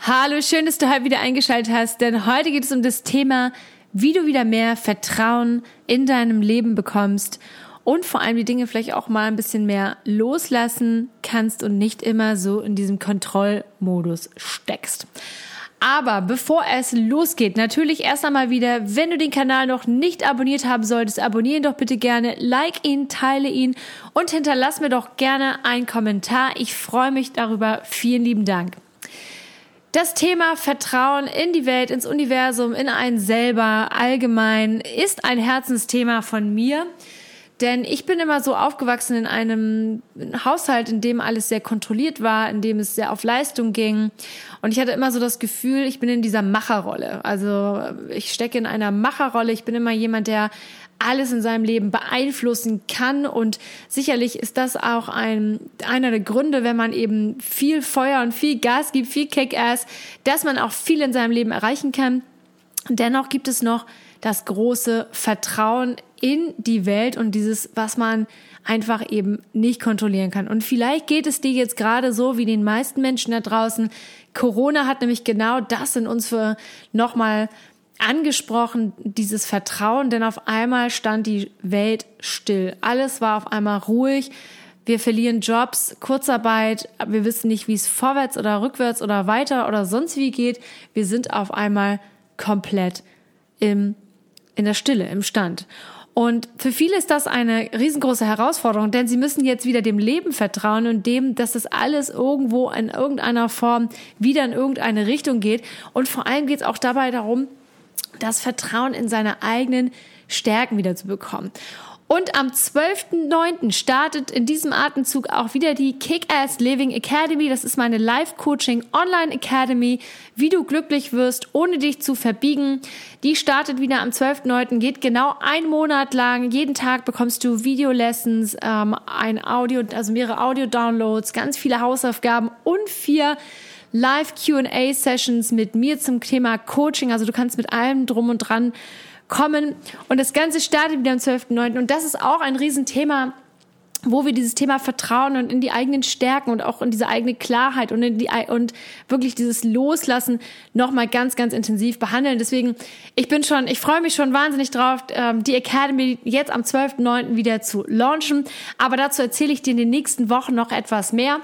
Hallo, schön, dass du heute wieder eingeschaltet hast, denn heute geht es um das Thema, wie du wieder mehr Vertrauen in deinem Leben bekommst und vor allem die Dinge vielleicht auch mal ein bisschen mehr loslassen kannst und nicht immer so in diesem Kontrollmodus steckst. Aber bevor es losgeht, natürlich erst einmal wieder, wenn du den Kanal noch nicht abonniert haben solltest, abonniere ihn doch bitte gerne, like ihn, teile ihn und hinterlass mir doch gerne einen Kommentar. Ich freue mich darüber. Vielen lieben Dank. Das Thema Vertrauen in die Welt, ins Universum, in einen selber allgemein ist ein Herzensthema von mir. Denn ich bin immer so aufgewachsen in einem Haushalt, in dem alles sehr kontrolliert war, in dem es sehr auf Leistung ging. Und ich hatte immer so das Gefühl, ich bin in dieser Macherrolle. Also ich stecke in einer Macherrolle. Ich bin immer jemand, der alles in seinem Leben beeinflussen kann. Und sicherlich ist das auch ein, einer der Gründe, wenn man eben viel Feuer und viel Gas gibt, viel Kick-Ass, dass man auch viel in seinem Leben erreichen kann. Dennoch gibt es noch das große Vertrauen in die Welt und dieses, was man einfach eben nicht kontrollieren kann. Und vielleicht geht es dir jetzt gerade so wie den meisten Menschen da draußen. Corona hat nämlich genau das in uns für nochmal angesprochen, dieses Vertrauen, denn auf einmal stand die Welt still. Alles war auf einmal ruhig. Wir verlieren Jobs, Kurzarbeit, wir wissen nicht, wie es vorwärts oder rückwärts oder weiter oder sonst wie geht. Wir sind auf einmal komplett im, in der Stille, im Stand. Und für viele ist das eine riesengroße Herausforderung, denn sie müssen jetzt wieder dem Leben vertrauen und dem, dass das alles irgendwo in irgendeiner Form wieder in irgendeine Richtung geht. Und vor allem geht es auch dabei darum, das Vertrauen in seine eigenen Stärken wieder zu bekommen. Und am 12.09. startet in diesem Atemzug auch wieder die Kick-Ass Living Academy. Das ist meine Live-Coaching Online Academy, wie du glücklich wirst, ohne dich zu verbiegen. Die startet wieder am 12.09. geht genau einen Monat lang. Jeden Tag bekommst du Video-Lessons, ähm, ein Audio, also mehrere Audio-Downloads, ganz viele Hausaufgaben und vier Live Q&A Sessions mit mir zum Thema Coaching. Also du kannst mit allem drum und dran kommen. Und das Ganze startet wieder am 12.09. Und das ist auch ein Riesenthema, wo wir dieses Thema Vertrauen und in die eigenen Stärken und auch in diese eigene Klarheit und in die und wirklich dieses Loslassen nochmal ganz, ganz intensiv behandeln. Deswegen, ich bin schon, ich freue mich schon wahnsinnig drauf, ähm, die Academy jetzt am 12.09. wieder zu launchen. Aber dazu erzähle ich dir in den nächsten Wochen noch etwas mehr.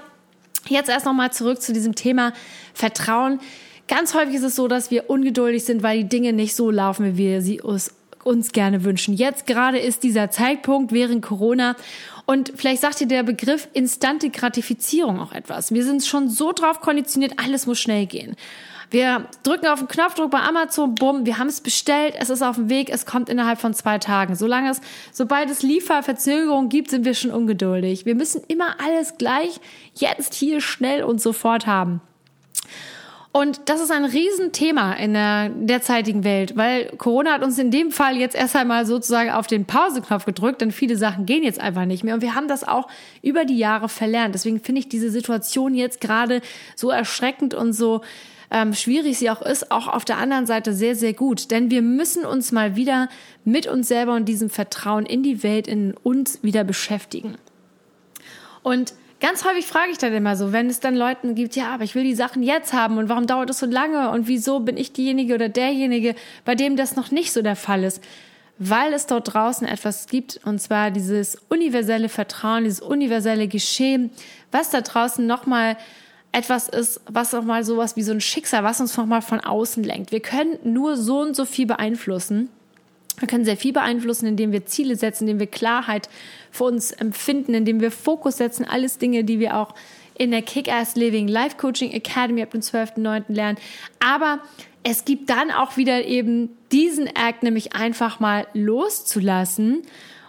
Jetzt erst nochmal zurück zu diesem Thema Vertrauen. Ganz häufig ist es so, dass wir ungeduldig sind, weil die Dinge nicht so laufen, wie wir sie uns, uns gerne wünschen. Jetzt gerade ist dieser Zeitpunkt während Corona und vielleicht sagt dir der Begriff instante Gratifizierung auch etwas. Wir sind schon so drauf konditioniert, alles muss schnell gehen. Wir drücken auf den Knopfdruck bei Amazon, bumm, wir haben es bestellt, es ist auf dem Weg, es kommt innerhalb von zwei Tagen. Solange es, sobald es Lieferverzögerungen gibt, sind wir schon ungeduldig. Wir müssen immer alles gleich, jetzt, hier, schnell und sofort haben. Und das ist ein Riesenthema in der derzeitigen Welt, weil Corona hat uns in dem Fall jetzt erst einmal sozusagen auf den Pauseknopf gedrückt, denn viele Sachen gehen jetzt einfach nicht mehr. Und wir haben das auch über die Jahre verlernt. Deswegen finde ich diese Situation jetzt gerade so erschreckend und so ähm, schwierig sie auch ist, auch auf der anderen Seite sehr, sehr gut. Denn wir müssen uns mal wieder mit uns selber und diesem Vertrauen in die Welt, in uns wieder beschäftigen. Und Ganz häufig frage ich dann immer so, wenn es dann Leuten gibt, ja, aber ich will die Sachen jetzt haben und warum dauert es so lange und wieso bin ich diejenige oder derjenige, bei dem das noch nicht so der Fall ist? Weil es dort draußen etwas gibt und zwar dieses universelle Vertrauen, dieses universelle Geschehen, was da draußen nochmal etwas ist, was nochmal sowas wie so ein Schicksal, was uns nochmal von außen lenkt. Wir können nur so und so viel beeinflussen. Wir können sehr viel beeinflussen, indem wir Ziele setzen, indem wir Klarheit für uns empfinden, indem wir Fokus setzen. Alles Dinge, die wir auch in der Kick-Ass Living Life Coaching Academy ab dem 12.09. lernen. Aber es gibt dann auch wieder eben diesen Act, nämlich einfach mal loszulassen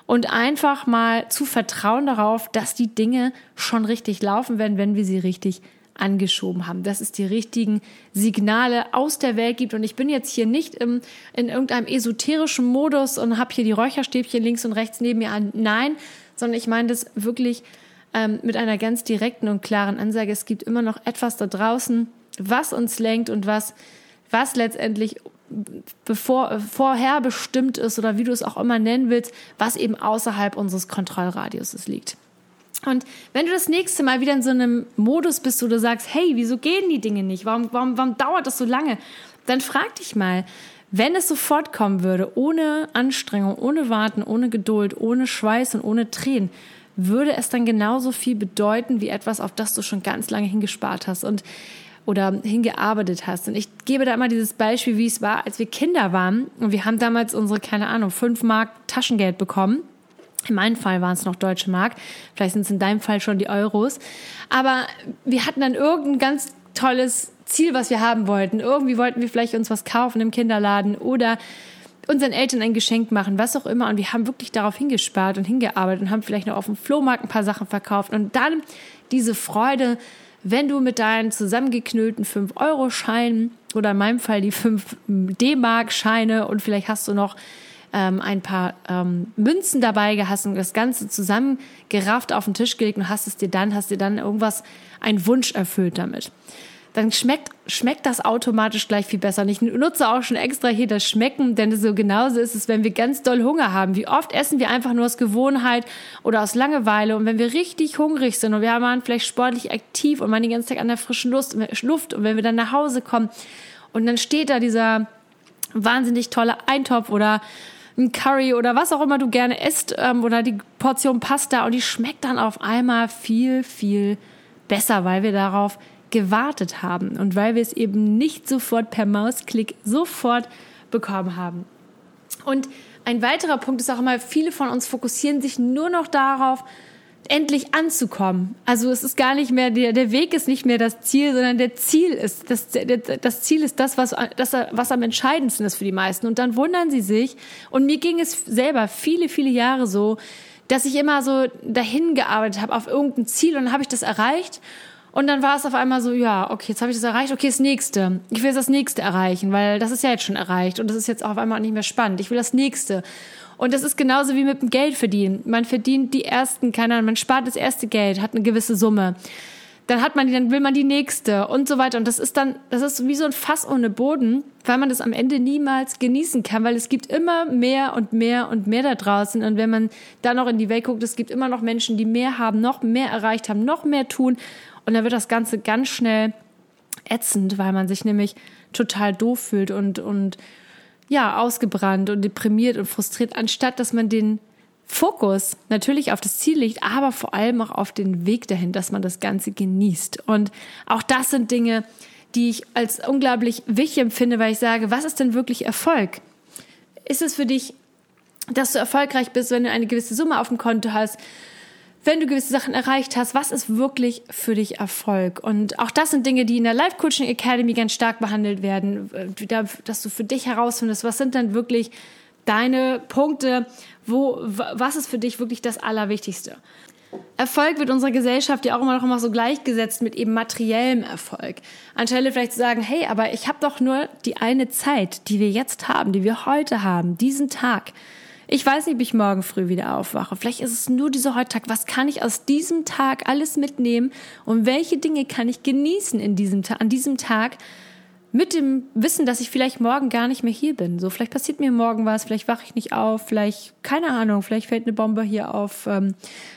und einfach mal zu vertrauen darauf, dass die Dinge schon richtig laufen werden, wenn wir sie richtig angeschoben haben, dass es die richtigen Signale aus der Welt gibt. Und ich bin jetzt hier nicht im, in irgendeinem esoterischen Modus und habe hier die Räucherstäbchen links und rechts neben mir an. Nein, sondern ich meine das wirklich ähm, mit einer ganz direkten und klaren Ansage. Es gibt immer noch etwas da draußen, was uns lenkt und was, was letztendlich bevor, vorher bestimmt ist oder wie du es auch immer nennen willst, was eben außerhalb unseres Kontrollradiuses liegt. Und wenn du das nächste Mal wieder in so einem Modus bist, wo du sagst, hey, wieso gehen die Dinge nicht? Warum, warum, warum dauert das so lange? Dann frag dich mal, wenn es sofort kommen würde, ohne Anstrengung, ohne Warten, ohne Geduld, ohne Schweiß und ohne Tränen, würde es dann genauso viel bedeuten wie etwas, auf das du schon ganz lange hingespart hast und oder hingearbeitet hast. Und ich gebe da immer dieses Beispiel, wie es war, als wir Kinder waren und wir haben damals unsere, keine Ahnung, fünf Mark Taschengeld bekommen in meinem Fall waren es noch deutsche Mark, vielleicht sind es in deinem Fall schon die Euros. Aber wir hatten dann irgendein ganz tolles Ziel, was wir haben wollten. Irgendwie wollten wir vielleicht uns was kaufen im Kinderladen oder unseren Eltern ein Geschenk machen, was auch immer. Und wir haben wirklich darauf hingespart und hingearbeitet und haben vielleicht noch auf dem Flohmarkt ein paar Sachen verkauft. Und dann diese Freude, wenn du mit deinen zusammengeknüllten 5-Euro-Scheinen oder in meinem Fall die 5 D-Mark-Scheine und vielleicht hast du noch ähm, ein paar ähm, Münzen dabei gehabt und das Ganze zusammengerafft auf den Tisch gelegt und hast es dir dann, hast dir dann irgendwas, einen Wunsch erfüllt damit. Dann schmeckt, schmeckt das automatisch gleich viel besser. Und ich nutze auch schon extra hier das Schmecken, denn so genauso ist es, wenn wir ganz doll Hunger haben. Wie oft essen wir einfach nur aus Gewohnheit oder aus Langeweile? Und wenn wir richtig hungrig sind und wir waren vielleicht sportlich aktiv und waren die ganze Zeit an der frischen Luft und wenn wir dann nach Hause kommen und dann steht da dieser wahnsinnig tolle Eintopf oder ein Curry oder was auch immer du gerne isst ähm, oder die Portion Pasta und die schmeckt dann auf einmal viel, viel besser, weil wir darauf gewartet haben und weil wir es eben nicht sofort per Mausklick sofort bekommen haben. Und ein weiterer Punkt ist auch immer, viele von uns fokussieren sich nur noch darauf, endlich anzukommen. Also es ist gar nicht mehr, der, der Weg ist nicht mehr das Ziel, sondern der Ziel ist, das, das Ziel ist das was, das, was am entscheidendsten ist für die meisten. Und dann wundern sie sich, und mir ging es selber viele, viele Jahre so, dass ich immer so dahin gearbeitet habe auf irgendein Ziel und dann habe ich das erreicht und dann war es auf einmal so, ja, okay, jetzt habe ich das erreicht, okay, das nächste. Ich will das nächste erreichen, weil das ist ja jetzt schon erreicht und das ist jetzt auf einmal nicht mehr spannend. Ich will das nächste. Und das ist genauso wie mit dem Geld verdienen. Man verdient die ersten, keine Ahnung, man spart das erste Geld, hat eine gewisse Summe. Dann hat man die, dann will man die nächste und so weiter. Und das ist dann, das ist wie so ein Fass ohne Boden, weil man das am Ende niemals genießen kann, weil es gibt immer mehr und mehr und mehr da draußen. Und wenn man dann noch in die Welt guckt, es gibt immer noch Menschen, die mehr haben, noch mehr erreicht haben, noch mehr tun. Und dann wird das Ganze ganz schnell ätzend, weil man sich nämlich total doof fühlt und, und ja, ausgebrannt und deprimiert und frustriert, anstatt dass man den Fokus natürlich auf das Ziel legt, aber vor allem auch auf den Weg dahin, dass man das Ganze genießt. Und auch das sind Dinge, die ich als unglaublich wichtig empfinde, weil ich sage, was ist denn wirklich Erfolg? Ist es für dich, dass du erfolgreich bist, wenn du eine gewisse Summe auf dem Konto hast? Wenn du gewisse Sachen erreicht hast, was ist wirklich für dich Erfolg? Und auch das sind Dinge, die in der Life Coaching Academy ganz stark behandelt werden, dass du für dich herausfindest, was sind dann wirklich deine Punkte, wo, was ist für dich wirklich das Allerwichtigste? Erfolg wird unserer Gesellschaft ja auch immer noch immer so gleichgesetzt mit eben materiellem Erfolg. Anstelle vielleicht zu sagen, hey, aber ich habe doch nur die eine Zeit, die wir jetzt haben, die wir heute haben, diesen Tag. Ich weiß nicht, ob ich morgen früh wieder aufwache. Vielleicht ist es nur dieser Heuttag. Was kann ich aus diesem Tag alles mitnehmen? Und welche Dinge kann ich genießen in diesem an diesem Tag? Mit dem Wissen, dass ich vielleicht morgen gar nicht mehr hier bin. So, vielleicht passiert mir morgen was, vielleicht wache ich nicht auf, vielleicht, keine Ahnung, vielleicht fällt eine Bombe hier auf, ähm,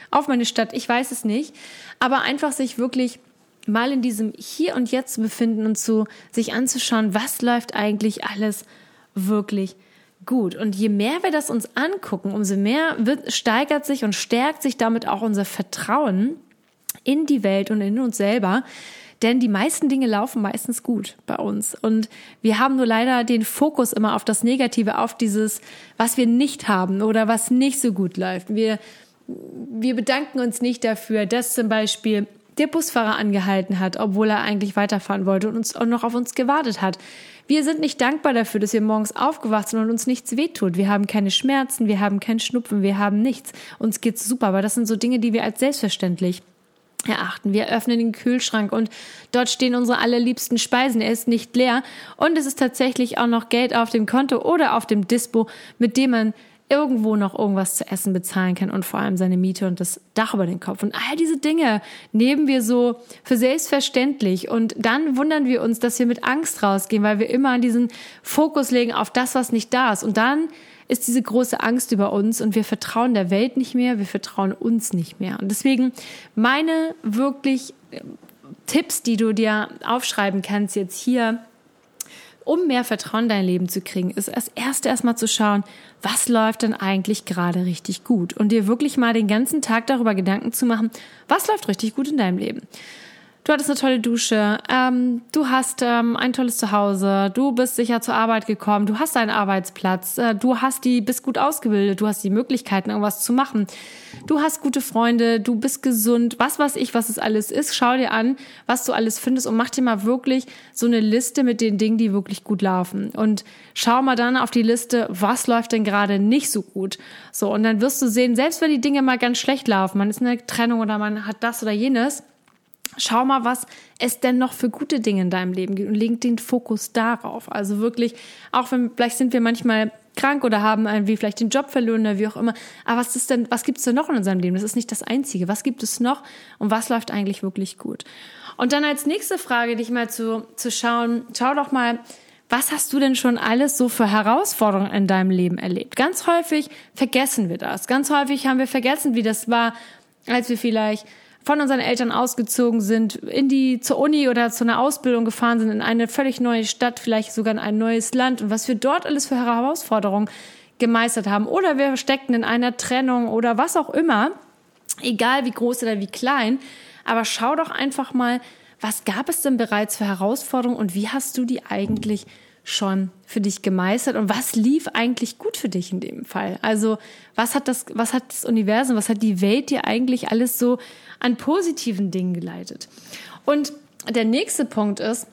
auf meine Stadt. Ich weiß es nicht. Aber einfach sich wirklich mal in diesem Hier und Jetzt zu befinden und zu sich anzuschauen, was läuft eigentlich alles wirklich gut. Und je mehr wir das uns angucken, umso mehr wird, steigert sich und stärkt sich damit auch unser Vertrauen in die Welt und in uns selber. Denn die meisten Dinge laufen meistens gut bei uns. Und wir haben nur leider den Fokus immer auf das Negative, auf dieses, was wir nicht haben oder was nicht so gut läuft. Wir, wir bedanken uns nicht dafür, dass zum Beispiel der Busfahrer angehalten hat, obwohl er eigentlich weiterfahren wollte und uns auch noch auf uns gewartet hat. Wir sind nicht dankbar dafür, dass wir morgens aufgewacht sind und uns nichts wehtut. Wir haben keine Schmerzen, wir haben keinen Schnupfen, wir haben nichts. Uns geht's super, aber das sind so Dinge, die wir als selbstverständlich erachten. Wir öffnen den Kühlschrank und dort stehen unsere allerliebsten Speisen. Er ist nicht leer und es ist tatsächlich auch noch Geld auf dem Konto oder auf dem Dispo, mit dem man irgendwo noch irgendwas zu essen bezahlen kann und vor allem seine Miete und das Dach über den Kopf. Und all diese Dinge nehmen wir so für selbstverständlich und dann wundern wir uns, dass wir mit Angst rausgehen, weil wir immer an diesen Fokus legen auf das, was nicht da ist. Und dann ist diese große Angst über uns und wir vertrauen der Welt nicht mehr, wir vertrauen uns nicht mehr. Und deswegen meine wirklich äh, Tipps, die du dir aufschreiben kannst jetzt hier, um mehr Vertrauen in dein Leben zu kriegen, ist als erste erstmal zu schauen, was läuft denn eigentlich gerade richtig gut? Und dir wirklich mal den ganzen Tag darüber Gedanken zu machen, was läuft richtig gut in deinem Leben du hattest eine tolle Dusche, ähm, du hast ähm, ein tolles Zuhause, du bist sicher zur Arbeit gekommen, du hast einen Arbeitsplatz, äh, du hast die, bist gut ausgebildet, du hast die Möglichkeiten, irgendwas zu machen, du hast gute Freunde, du bist gesund, was weiß ich, was es alles ist. Schau dir an, was du alles findest und mach dir mal wirklich so eine Liste mit den Dingen, die wirklich gut laufen. Und schau mal dann auf die Liste, was läuft denn gerade nicht so gut. So, und dann wirst du sehen, selbst wenn die Dinge mal ganz schlecht laufen, man ist in einer Trennung oder man hat das oder jenes, Schau mal, was es denn noch für gute Dinge in deinem Leben gibt und leg den Fokus darauf. Also wirklich, auch wenn vielleicht sind wir manchmal krank oder haben irgendwie vielleicht den Job verloren oder wie auch immer. Aber was ist denn, was gibt es denn noch in unserem Leben? Das ist nicht das Einzige. Was gibt es noch und was läuft eigentlich wirklich gut? Und dann als nächste Frage, dich mal zu, zu schauen, schau doch mal, was hast du denn schon alles so für Herausforderungen in deinem Leben erlebt? Ganz häufig vergessen wir das. Ganz häufig haben wir vergessen, wie das war, als wir vielleicht von unseren Eltern ausgezogen sind, in die zur Uni oder zu einer Ausbildung gefahren sind, in eine völlig neue Stadt, vielleicht sogar in ein neues Land und was wir dort alles für Herausforderungen gemeistert haben. Oder wir steckten in einer Trennung oder was auch immer, egal wie groß oder wie klein. Aber schau doch einfach mal, was gab es denn bereits für Herausforderungen und wie hast du die eigentlich schon für dich gemeistert und was lief eigentlich gut für dich in dem Fall? Also, was hat das, was hat das Universum, was hat die Welt dir eigentlich alles so an positiven Dingen geleitet? Und der nächste Punkt ist,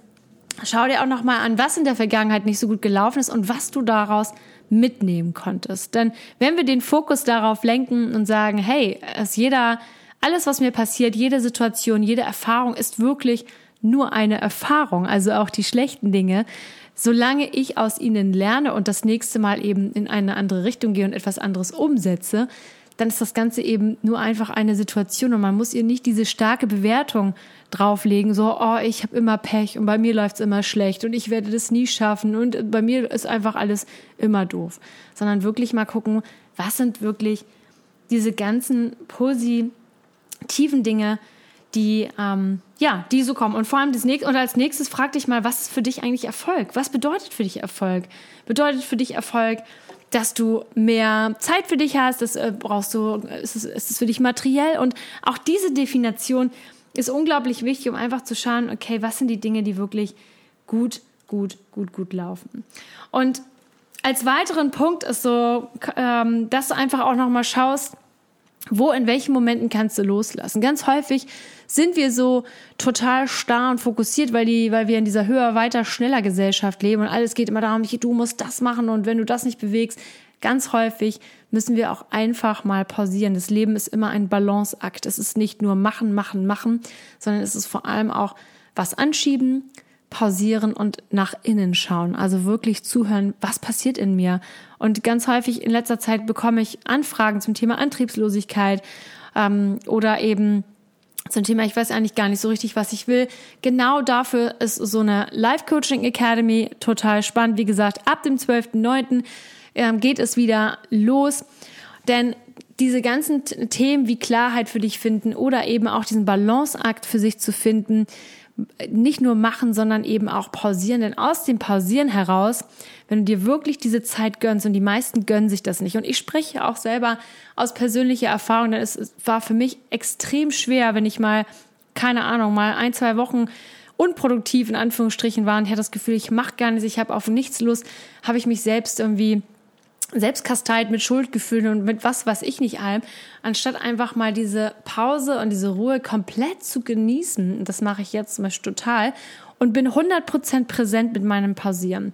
schau dir auch nochmal an, was in der Vergangenheit nicht so gut gelaufen ist und was du daraus mitnehmen konntest. Denn wenn wir den Fokus darauf lenken und sagen, hey, es jeder, alles, was mir passiert, jede Situation, jede Erfahrung ist wirklich nur eine Erfahrung, also auch die schlechten Dinge, solange ich aus ihnen lerne und das nächste Mal eben in eine andere Richtung gehe und etwas anderes umsetze, dann ist das Ganze eben nur einfach eine Situation und man muss ihr nicht diese starke Bewertung drauflegen, so, oh, ich habe immer Pech und bei mir läuft's immer schlecht und ich werde das nie schaffen und bei mir ist einfach alles immer doof, sondern wirklich mal gucken, was sind wirklich diese ganzen positiven Dinge, die ähm, ja, die so kommen. Und vor allem das nächste, oder als nächstes frag dich mal, was ist für dich eigentlich Erfolg? Was bedeutet für dich Erfolg? Bedeutet für dich Erfolg, dass du mehr Zeit für dich hast? Das äh, brauchst du, ist es, ist es für dich materiell? Und auch diese Definition ist unglaublich wichtig, um einfach zu schauen, okay, was sind die Dinge, die wirklich gut, gut, gut, gut laufen? Und als weiteren Punkt ist so, ähm, dass du einfach auch nochmal schaust, wo, in welchen Momenten kannst du loslassen? Ganz häufig sind wir so total starr und fokussiert, weil die, weil wir in dieser höher, weiter, schneller Gesellschaft leben und alles geht immer darum, du musst das machen und wenn du das nicht bewegst, ganz häufig müssen wir auch einfach mal pausieren. Das Leben ist immer ein Balanceakt. Es ist nicht nur machen, machen, machen, sondern es ist vor allem auch was anschieben, pausieren und nach innen schauen. Also wirklich zuhören, was passiert in mir. Und ganz häufig in letzter Zeit bekomme ich Anfragen zum Thema Antriebslosigkeit ähm, oder eben zum Thema, ich weiß eigentlich gar nicht so richtig, was ich will. Genau dafür ist so eine Life Coaching Academy total spannend. Wie gesagt, ab dem 12.09. Ähm, geht es wieder los. Denn diese ganzen Themen wie Klarheit für dich finden oder eben auch diesen Balanceakt für sich zu finden, nicht nur machen, sondern eben auch pausieren. Denn aus dem Pausieren heraus, wenn du dir wirklich diese Zeit gönnst, und die meisten gönnen sich das nicht, und ich spreche auch selber aus persönlicher Erfahrung, denn es war für mich extrem schwer, wenn ich mal, keine Ahnung, mal ein, zwei Wochen unproduktiv in Anführungsstrichen war und ich hatte das Gefühl, ich mache gar nichts, ich habe auf nichts Lust, habe ich mich selbst irgendwie Selbstkasteit mit Schuldgefühlen und mit was weiß ich nicht allem, anstatt einfach mal diese Pause und diese Ruhe komplett zu genießen. Das mache ich jetzt zum Beispiel total und bin 100% präsent mit meinem Pausieren.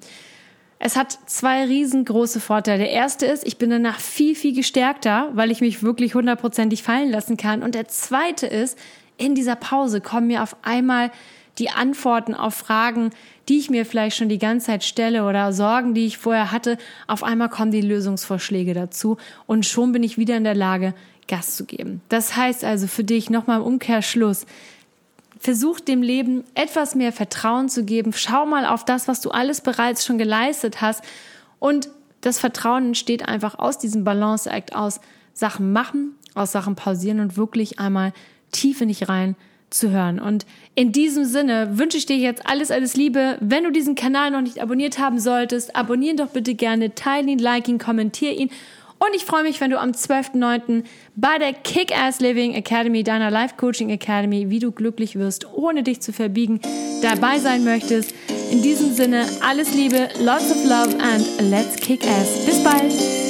Es hat zwei riesengroße Vorteile. Der erste ist, ich bin danach viel, viel gestärkter, weil ich mich wirklich hundertprozentig fallen lassen kann. Und der zweite ist, in dieser Pause kommen mir auf einmal die Antworten auf Fragen, die ich mir vielleicht schon die ganze Zeit stelle oder Sorgen, die ich vorher hatte. Auf einmal kommen die Lösungsvorschläge dazu und schon bin ich wieder in der Lage, Gas zu geben. Das heißt also für dich nochmal im Umkehrschluss, versuch dem Leben etwas mehr Vertrauen zu geben. Schau mal auf das, was du alles bereits schon geleistet hast. Und das Vertrauen entsteht einfach aus diesem Balanceakt aus Sachen machen, aus Sachen pausieren und wirklich einmal tief in dich rein zu hören. Und in diesem Sinne wünsche ich dir jetzt alles, alles Liebe. Wenn du diesen Kanal noch nicht abonniert haben solltest, abonnieren doch bitte gerne, teile ihn, like ihn, kommentiere ihn und ich freue mich, wenn du am 12.09. bei der Kick-Ass Living Academy, deiner Life Coaching Academy, wie du glücklich wirst, ohne dich zu verbiegen, dabei sein möchtest. In diesem Sinne, alles Liebe, lots of love and let's kick ass. Bis bald!